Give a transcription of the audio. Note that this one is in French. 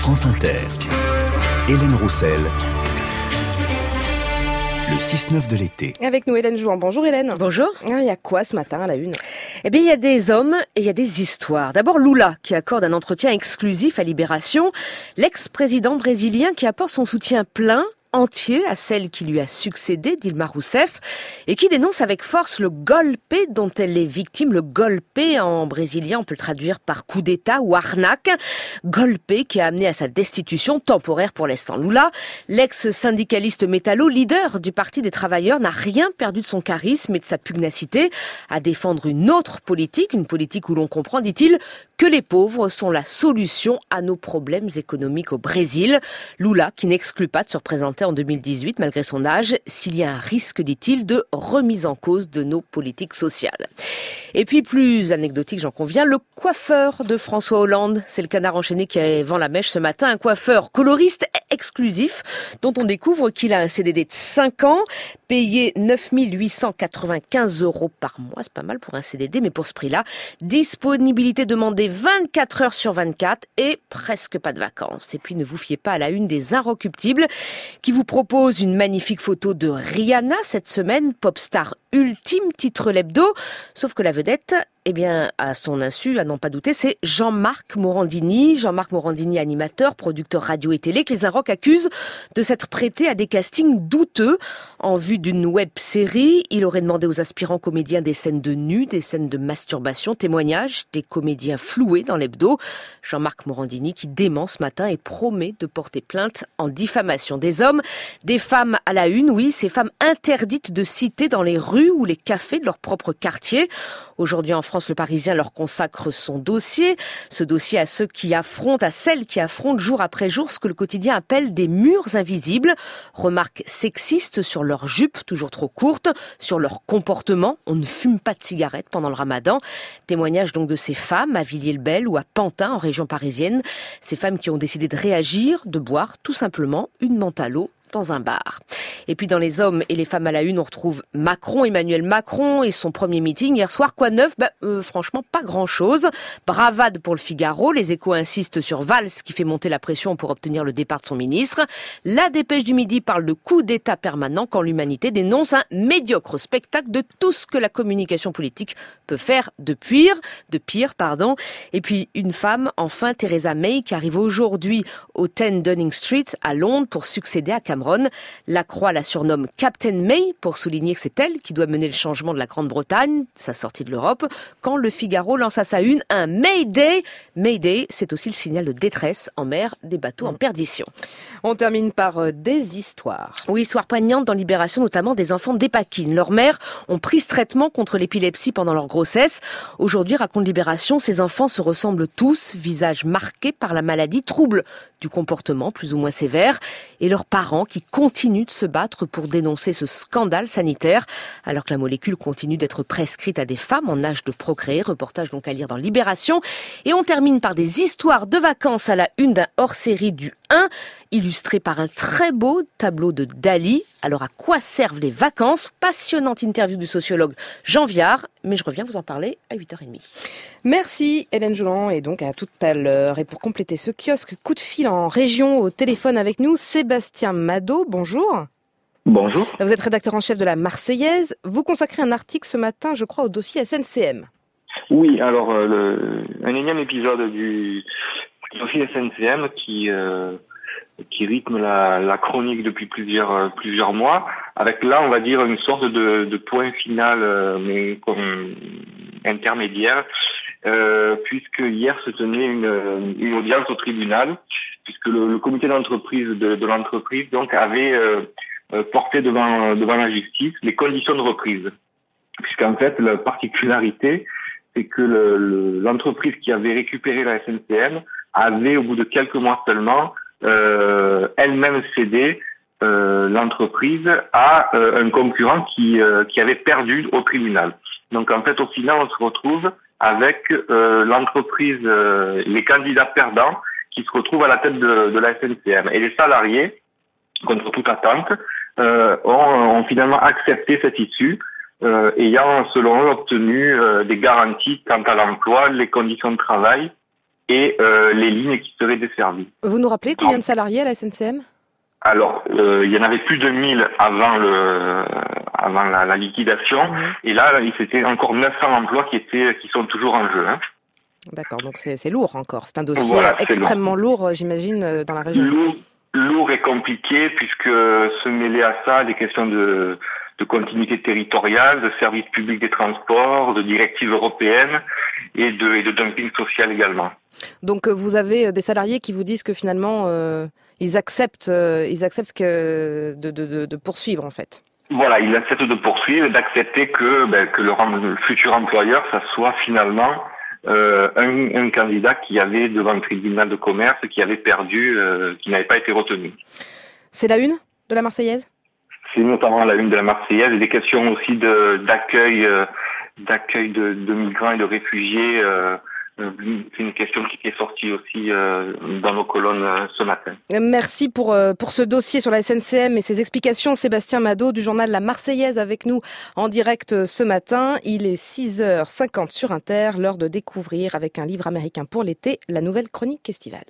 France Inter. Hélène Roussel. Le 6-9 de l'été. Avec nous Hélène Jouan. Bonjour Hélène. Bonjour. Ah, Il y a quoi ce matin à la une? Eh bien, il y a des hommes et il y a des histoires. D'abord, Lula, qui accorde un entretien exclusif à Libération. L'ex-président brésilien qui apporte son soutien plein entier à celle qui lui a succédé, Dilma Rousseff, et qui dénonce avec force le golpe dont elle est victime. Le golpe en brésilien, on peut le traduire par coup d'État ou arnaque. Golpe qui a amené à sa destitution temporaire pour l'instant. Lula, l'ex-syndicaliste métallo, leader du Parti des travailleurs, n'a rien perdu de son charisme et de sa pugnacité à défendre une autre politique, une politique où l'on comprend, dit-il, que les pauvres sont la solution à nos problèmes économiques au Brésil. Lula, qui n'exclut pas de se représenter en 2018 malgré son âge, s'il y a un risque, dit-il, de remise en cause de nos politiques sociales. Et puis plus anecdotique, j'en conviens, le coiffeur de François Hollande, c'est le canard enchaîné qui a vent la mèche ce matin, un coiffeur coloriste exclusif dont on découvre qu'il a un CDD de 5 ans, payé 9 895 euros par mois, c'est pas mal pour un CDD, mais pour ce prix-là, disponibilité demandée 24 heures sur 24 et presque pas de vacances. Et puis ne vous fiez pas à la une des Inrecuptibles qui vous propose une magnifique photo de Rihanna cette semaine, pop star ultime, titre l'hebdo, sauf que la vedette, eh bien, à son insu, à n'en pas douter, c'est Jean-Marc Morandini. Jean-Marc Morandini, animateur, producteur radio et télé, que les Inrocks accusent de s'être prêté à des castings douteux en vue d'une web série. Il aurait demandé aux aspirants comédiens des scènes de nu, des scènes de masturbation, témoignages des comédiens floués dans l'hebdo. Jean-Marc Morandini qui dément ce matin et promet de porter plainte en diffamation des hommes, des femmes à la une, oui, ces femmes interdites de citer dans les rues ou les cafés de leur propre quartier. Aujourd'hui en France, le Parisien leur consacre son dossier, ce dossier à ceux qui affrontent, à celles qui affrontent jour après jour ce que le quotidien appelle des murs invisibles. Remarques sexistes sur leurs jupes toujours trop courtes, sur leur comportement. On ne fume pas de cigarettes pendant le ramadan. Témoignage donc de ces femmes à Villiers-le-Bel ou à Pantin en région parisienne. Ces femmes qui ont décidé de réagir, de boire tout simplement une menthe à l'eau dans un bar. Et puis dans les hommes et les femmes à la une, on retrouve Macron, Emmanuel Macron et son premier meeting hier soir. Quoi neuf? Bah, euh, Franchement, pas grand-chose. Bravade pour le Figaro. Les échos insistent sur Valls qui fait monter la pression pour obtenir le départ de son ministre. La dépêche du midi parle de coup d'État permanent quand l'humanité dénonce un médiocre spectacle de tout ce que la communication politique peut faire de pire, de pire, pardon. Et puis une femme, enfin Theresa May, qui arrive aujourd'hui au 10 Downing Street à Londres pour succéder à Cameron. La Croix la surnomme Captain May pour souligner que c'est elle qui doit mener le changement de la Grande-Bretagne, sa sortie de l'Europe, quand le Figaro lance à sa une un Mayday. Mayday, c'est aussi le signal de détresse en mer des bateaux en perdition. On termine par euh, des histoires. Oui, histoire poignante dans Libération, notamment des enfants d'Épakine. Leurs mères ont pris ce traitement contre l'épilepsie pendant leur grossesse. Aujourd'hui, raconte Libération, ces enfants se ressemblent tous, visage marqué par la maladie, trouble du comportement plus ou moins sévère, et leurs parents qui continuent de se battre pour dénoncer ce scandale sanitaire, alors que la molécule continue d'être prescrite à des femmes en âge de procréer. Reportage donc à lire dans Libération. Et on termine par des histoires de vacances à la une d'un hors-série du 1, illustré par un très beau tableau de Dali. Alors à quoi servent les vacances? Passionnante interview du sociologue Jean Viard, mais je reviens vous en parler à 8h30. Merci Hélène Joulan et donc à tout à l'heure. Et pour compléter ce kiosque, coup de fil en région au téléphone avec nous, Sébastien Mado, bonjour. Bonjour. Vous êtes rédacteur en chef de la Marseillaise. Vous consacrez un article ce matin, je crois, au dossier SNCM. Oui, alors euh, le, un énième épisode du dossier SNCM qui euh, qui rythme la, la, chronique depuis plusieurs euh, plusieurs mois, avec là on va dire une sorte de, de point final, euh, comme intermédiaire, euh, puisque hier se tenait une, une, audience au tribunal, puisque le, le comité d'entreprise de, de l'entreprise donc avait porté devant devant la justice les conditions de reprise, puisqu'en fait la particularité c'est que l'entreprise qui avait récupéré la SNCM avait, au bout de quelques mois seulement, euh, elle-même cédé euh, l'entreprise à euh, un concurrent qui, qui avait perdu au tribunal. Donc en fait, au final, on se retrouve avec l'entreprise, les candidats perdants qui se retrouvent à la tête de, de la SNCM. Et les salariés, contre toute attente, ont, ont finalement accepté cette issue euh, ayant selon eux obtenu euh, des garanties quant à l'emploi, les conditions de travail et les lignes qui seraient desservies. Vous nous rappelez combien de salariés à la SNCM alors, il y en avait plus de 1000 avant le avant la, liquidation, mmh. et là, c'était encore 900 emplois qui étaient qui sont toujours en jeu. Hein. D'accord, donc c'est lourd encore. C'est un dossier extrêmement lourd, j'imagine, dans la région. Lourd, lourd et compliqué, puisque se mêler à ça des questions de de continuité territoriale, de services publics des transports, de directives européennes et de, et de dumping social également. Donc euh, vous avez euh, des salariés qui vous disent que finalement euh, ils acceptent, ils acceptent que de, de, de, poursuivre en fait. Voilà, ils acceptent de poursuivre, d'accepter que, ben, que le, futur employeur, ça soit finalement un, un, candidat qui avait devant le tribunal de commerce, qui avait perdu, qui n'avait pas été retenu. C'est la une de la Marseillaise? C'est notamment la une de la Marseillaise et des questions aussi d'accueil euh, d'accueil de, de, migrants et de réfugiés. Euh, euh, c'est une question qui est sortie aussi dans nos colonnes ce matin. Merci pour, pour ce dossier sur la SNCM et ses explications. Sébastien Mado du journal La Marseillaise avec nous en direct ce matin. Il est 6h50 sur Inter, l'heure de découvrir avec un livre américain pour l'été la nouvelle chronique estivale.